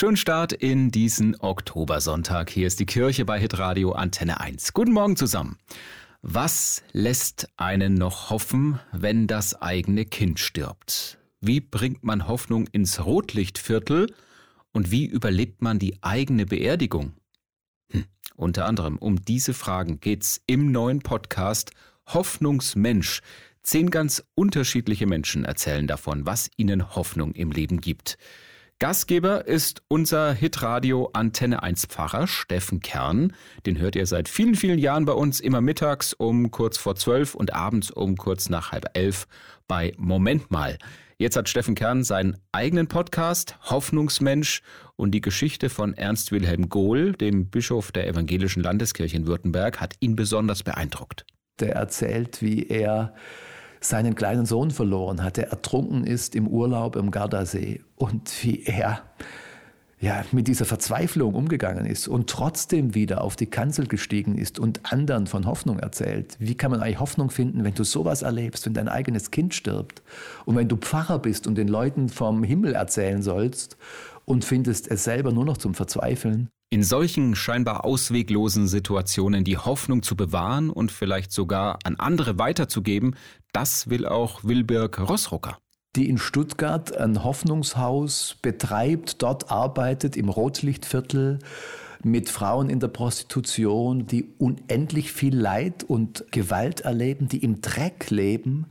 Schönen Start in diesen Oktobersonntag. Hier ist die Kirche bei Hitradio Antenne 1. Guten Morgen zusammen. Was lässt einen noch hoffen, wenn das eigene Kind stirbt? Wie bringt man Hoffnung ins Rotlichtviertel? Und wie überlebt man die eigene Beerdigung? Hm. Unter anderem um diese Fragen geht's im neuen Podcast Hoffnungsmensch. Zehn ganz unterschiedliche Menschen erzählen davon, was ihnen Hoffnung im Leben gibt. Gastgeber ist unser Hitradio Antenne 1 Pfarrer Steffen Kern. Den hört ihr seit vielen, vielen Jahren bei uns immer mittags um kurz vor zwölf und abends um kurz nach halb elf bei Moment mal. Jetzt hat Steffen Kern seinen eigenen Podcast Hoffnungsmensch und die Geschichte von Ernst Wilhelm Gohl, dem Bischof der Evangelischen Landeskirche in Württemberg, hat ihn besonders beeindruckt. Der erzählt, wie er seinen kleinen Sohn verloren hat, der ertrunken ist im Urlaub im Gardasee und wie er ja, mit dieser Verzweiflung umgegangen ist und trotzdem wieder auf die Kanzel gestiegen ist und anderen von Hoffnung erzählt. Wie kann man eigentlich Hoffnung finden, wenn du sowas erlebst, wenn dein eigenes Kind stirbt und wenn du Pfarrer bist und den Leuten vom Himmel erzählen sollst und findest es selber nur noch zum Verzweifeln? In solchen scheinbar ausweglosen Situationen die Hoffnung zu bewahren und vielleicht sogar an andere weiterzugeben, das will auch Wilberg Rossrucker. Die in Stuttgart ein Hoffnungshaus betreibt, dort arbeitet im Rotlichtviertel mit Frauen in der Prostitution, die unendlich viel Leid und Gewalt erleben, die im Dreck leben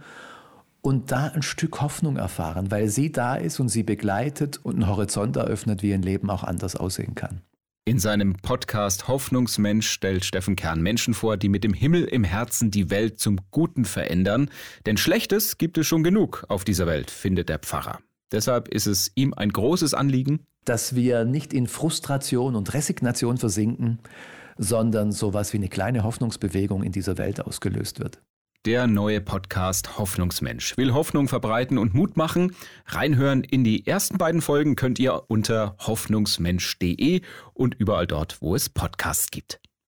und da ein Stück Hoffnung erfahren, weil sie da ist und sie begleitet und einen Horizont eröffnet, wie ein Leben auch anders aussehen kann. In seinem Podcast Hoffnungsmensch stellt Steffen Kern Menschen vor, die mit dem Himmel im Herzen die Welt zum Guten verändern. Denn Schlechtes gibt es schon genug auf dieser Welt, findet der Pfarrer. Deshalb ist es ihm ein großes Anliegen, dass wir nicht in Frustration und Resignation versinken, sondern sowas wie eine kleine Hoffnungsbewegung in dieser Welt ausgelöst wird. Der neue Podcast Hoffnungsmensch will Hoffnung verbreiten und Mut machen. Reinhören in die ersten beiden Folgen könnt ihr unter hoffnungsmensch.de und überall dort, wo es Podcasts gibt.